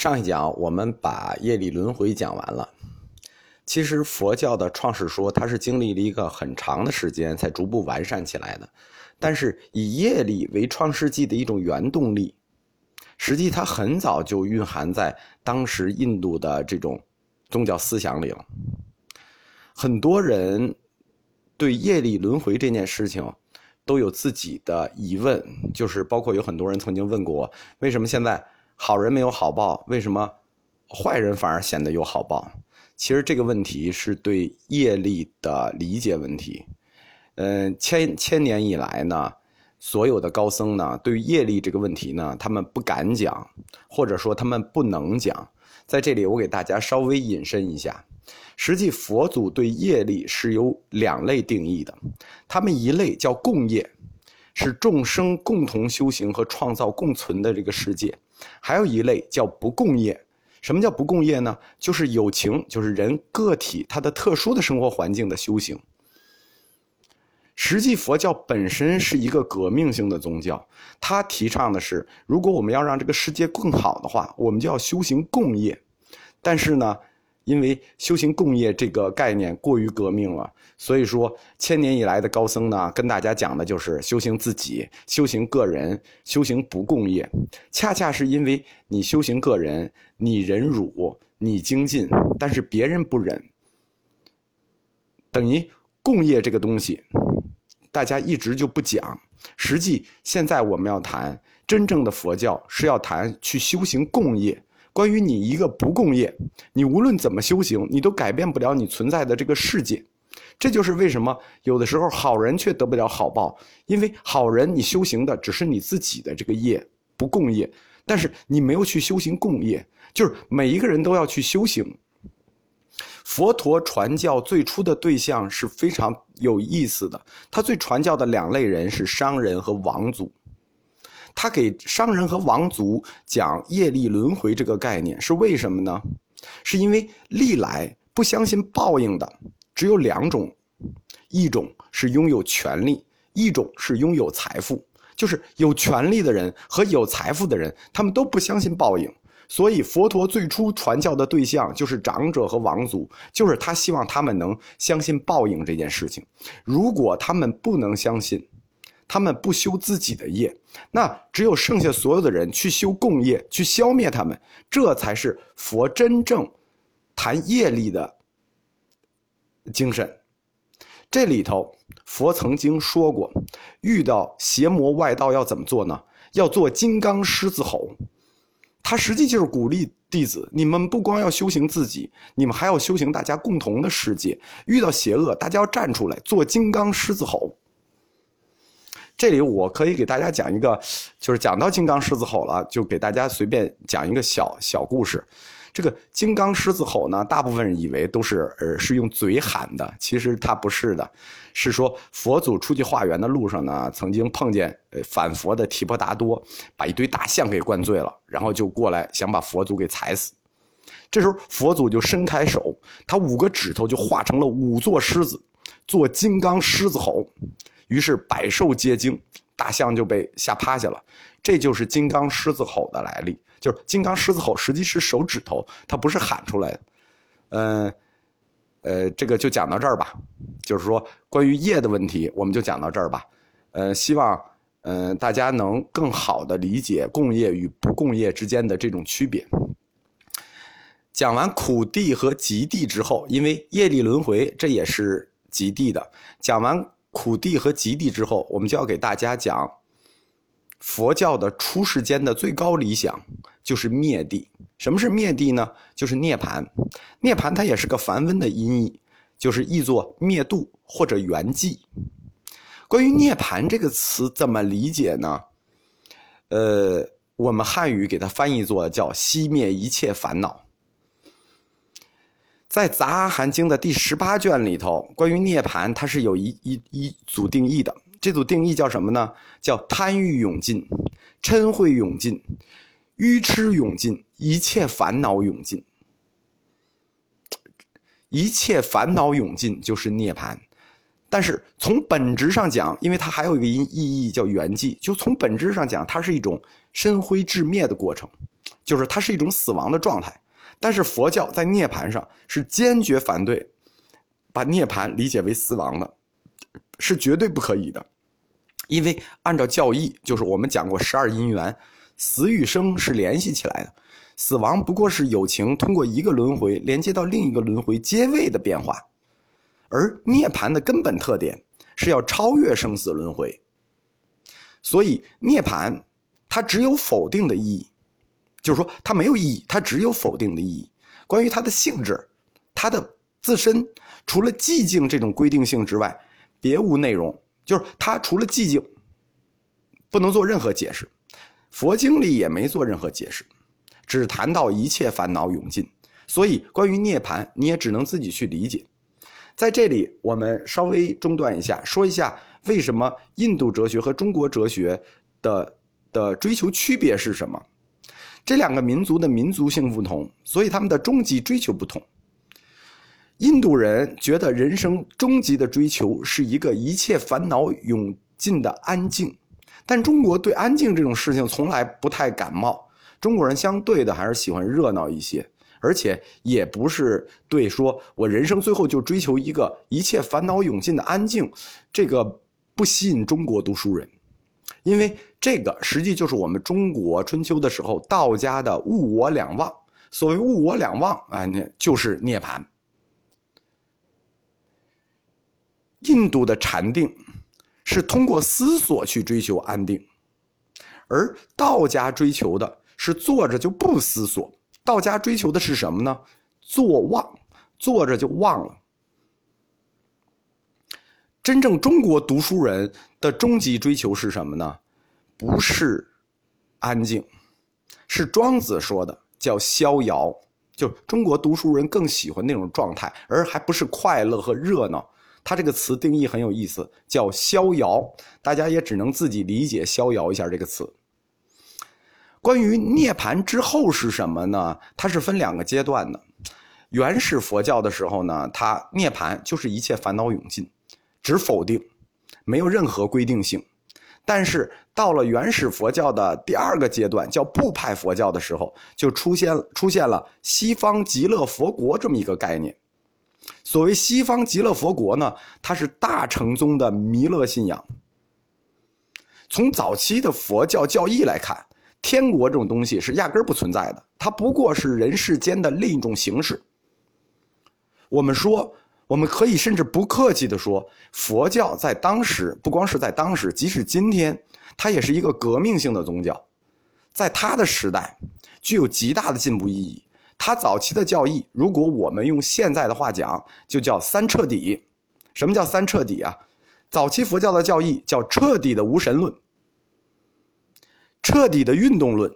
上一讲我们把业力轮回讲完了。其实佛教的创始说，它是经历了一个很长的时间才逐步完善起来的。但是以业力为创世纪的一种原动力，实际它很早就蕴含在当时印度的这种宗教思想里了。很多人对业力轮回这件事情都有自己的疑问，就是包括有很多人曾经问过我，为什么现在？好人没有好报，为什么坏人反而显得有好报？其实这个问题是对业力的理解问题。嗯，千千年以来呢，所有的高僧呢，对于业力这个问题呢，他们不敢讲，或者说他们不能讲。在这里，我给大家稍微引申一下，实际佛祖对业力是有两类定义的，他们一类叫共业，是众生共同修行和创造共存的这个世界。还有一类叫不共业，什么叫不共业呢？就是友情，就是人个体他的特殊的生活环境的修行。实际佛教本身是一个革命性的宗教，它提倡的是，如果我们要让这个世界更好的话，我们就要修行共业。但是呢？因为修行共业这个概念过于革命了，所以说千年以来的高僧呢，跟大家讲的就是修行自己，修行个人，修行不共业。恰恰是因为你修行个人，你忍辱，你精进，但是别人不忍，等于共业这个东西，大家一直就不讲。实际现在我们要谈真正的佛教，是要谈去修行共业。关于你一个不共业，你无论怎么修行，你都改变不了你存在的这个世界。这就是为什么有的时候好人却得不了好报，因为好人你修行的只是你自己的这个业，不共业，但是你没有去修行共业，就是每一个人都要去修行。佛陀传教最初的对象是非常有意思的，他最传教的两类人是商人和王族。他给商人和王族讲业力轮回这个概念是为什么呢？是因为历来不相信报应的只有两种，一种是拥有权力，一种是拥有财富。就是有权力的人和有财富的人，他们都不相信报应。所以佛陀最初传教的对象就是长者和王族，就是他希望他们能相信报应这件事情。如果他们不能相信，他们不修自己的业，那只有剩下所有的人去修共业，去消灭他们，这才是佛真正谈业力的精神。这里头，佛曾经说过，遇到邪魔外道要怎么做呢？要做金刚狮子吼。他实际就是鼓励弟子：你们不光要修行自己，你们还要修行大家共同的世界。遇到邪恶，大家要站出来做金刚狮子吼。这里我可以给大家讲一个，就是讲到金刚狮子吼了，就给大家随便讲一个小小故事。这个金刚狮子吼呢，大部分人以为都是呃是用嘴喊的，其实它不是的，是说佛祖出去化缘的路上呢，曾经碰见呃反佛的提婆达多，把一堆大象给灌醉了，然后就过来想把佛祖给踩死。这时候佛祖就伸开手，他五个指头就化成了五座狮子，做金刚狮子吼。于是百兽皆惊，大象就被吓趴下了。这就是金刚狮子吼的来历，就是金刚狮子吼实际是手指头，它不是喊出来的。嗯，呃，这个就讲到这儿吧。就是说，关于业的问题，我们就讲到这儿吧。呃，希望嗯大家能更好的理解共业与不共业之间的这种区别。讲完苦地和极地之后，因为业力轮回，这也是极地的。讲完。苦地和极地之后，我们就要给大家讲佛教的出世间的最高理想，就是灭地。什么是灭地呢？就是涅槃。涅槃它也是个梵文的音译，就是译作灭度或者圆寂。关于涅槃这个词怎么理解呢？呃，我们汉语给它翻译作叫熄灭一切烦恼。在《杂阿含经》的第十八卷里头，关于涅槃，它是有一一一组定义的。这组定义叫什么呢？叫贪欲永尽，嗔恚永尽，愚痴永尽，一切烦恼永尽。一切烦恼永尽就是涅槃。但是从本质上讲，因为它还有一个意意义叫圆寂，就从本质上讲，它是一种身灰至灭的过程。就是它是一种死亡的状态。但是佛教在涅槃上是坚决反对把涅槃理解为死亡的，是绝对不可以的。因为按照教义，就是我们讲过十二因缘，死与生是联系起来的，死亡不过是友情通过一个轮回连接到另一个轮回阶位的变化，而涅槃的根本特点是要超越生死轮回。所以涅槃它只有否定的意义。就是说，它没有意义，它只有否定的意义。关于它的性质，它的自身，除了寂静这种规定性之外，别无内容。就是它除了寂静，不能做任何解释。佛经里也没做任何解释，只谈到一切烦恼永尽。所以，关于涅槃，你也只能自己去理解。在这里，我们稍微中断一下，说一下为什么印度哲学和中国哲学的的追求区别是什么。这两个民族的民族性不同，所以他们的终极追求不同。印度人觉得人生终极的追求是一个一切烦恼永尽的安静，但中国对安静这种事情从来不太感冒。中国人相对的还是喜欢热闹一些，而且也不是对说我人生最后就追求一个一切烦恼永尽的安静，这个不吸引中国读书人。因为这个实际就是我们中国春秋的时候道家的物我两忘。所谓物我两忘啊，那就是涅槃。印度的禅定是通过思索去追求安定，而道家追求的是坐着就不思索。道家追求的是什么呢？坐忘，坐着就忘了。真正中国读书人的终极追求是什么呢？不是安静，是庄子说的叫逍遥。就中国读书人更喜欢那种状态，而还不是快乐和热闹。他这个词定义很有意思，叫逍遥。大家也只能自己理解逍遥一下这个词。关于涅槃之后是什么呢？它是分两个阶段的。原始佛教的时候呢，它涅槃就是一切烦恼永尽。只否定，没有任何规定性。但是到了原始佛教的第二个阶段，叫部派佛教的时候，就出现出现了西方极乐佛国这么一个概念。所谓西方极乐佛国呢，它是大乘宗的弥勒信仰。从早期的佛教教义来看，天国这种东西是压根儿不存在的，它不过是人世间的另一种形式。我们说。我们可以甚至不客气地说，佛教在当时不光是在当时，即使今天，它也是一个革命性的宗教，在它的时代具有极大的进步意义。它早期的教义，如果我们用现在的话讲，就叫三彻底。什么叫三彻底啊？早期佛教的教义叫彻底的无神论、彻底的运动论、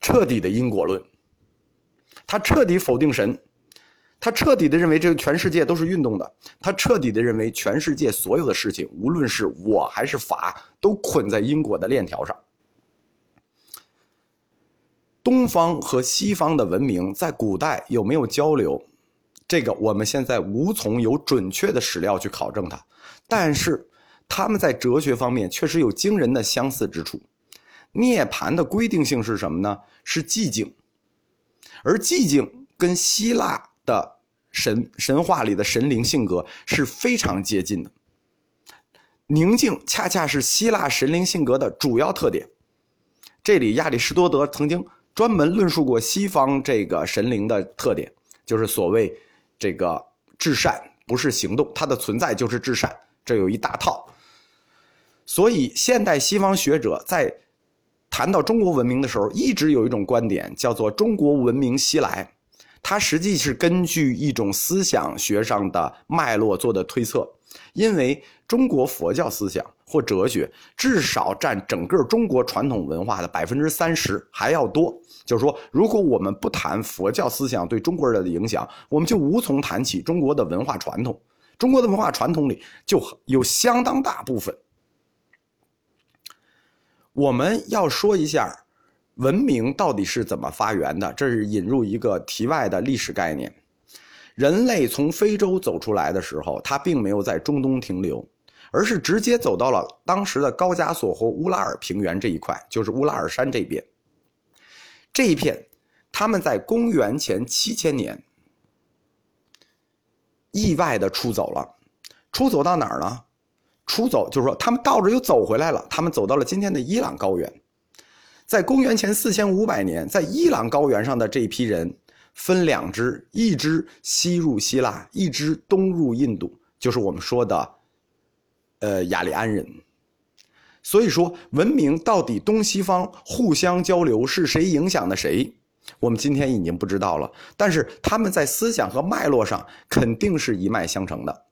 彻底的因果论，它彻底否定神。他彻底的认为这个全世界都是运动的，他彻底的认为全世界所有的事情，无论是我还是法，都捆在因果的链条上。东方和西方的文明在古代有没有交流？这个我们现在无从有准确的史料去考证它，但是他们在哲学方面确实有惊人的相似之处。涅槃的规定性是什么呢？是寂静，而寂静跟希腊。的神神话里的神灵性格是非常接近的，宁静恰恰是希腊神灵性格的主要特点。这里亚里士多德曾经专门论述过西方这个神灵的特点，就是所谓这个至善不是行动，它的存在就是至善，这有一大套。所以现代西方学者在谈到中国文明的时候，一直有一种观点，叫做中国文明西来。它实际是根据一种思想学上的脉络做的推测，因为中国佛教思想或哲学至少占整个中国传统文化的百分之三十还要多。就是说，如果我们不谈佛教思想对中国人的影响，我们就无从谈起中国的文化传统。中国的文化传统里就有相当大部分，我们要说一下。文明到底是怎么发源的？这是引入一个题外的历史概念。人类从非洲走出来的时候，他并没有在中东停留，而是直接走到了当时的高加索和乌拉尔平原这一块，就是乌拉尔山这边。这一片，他们在公元前七千年意外的出走了，出走到哪儿呢？出走就是说，他们倒着又走回来了，他们走到了今天的伊朗高原。在公元前四千五百年，在伊朗高原上的这一批人分两支，一支西入希腊，一支东入印度，就是我们说的，呃，雅利安人。所以说，文明到底东西方互相交流是谁影响的谁，我们今天已经不知道了。但是他们在思想和脉络上肯定是一脉相承的。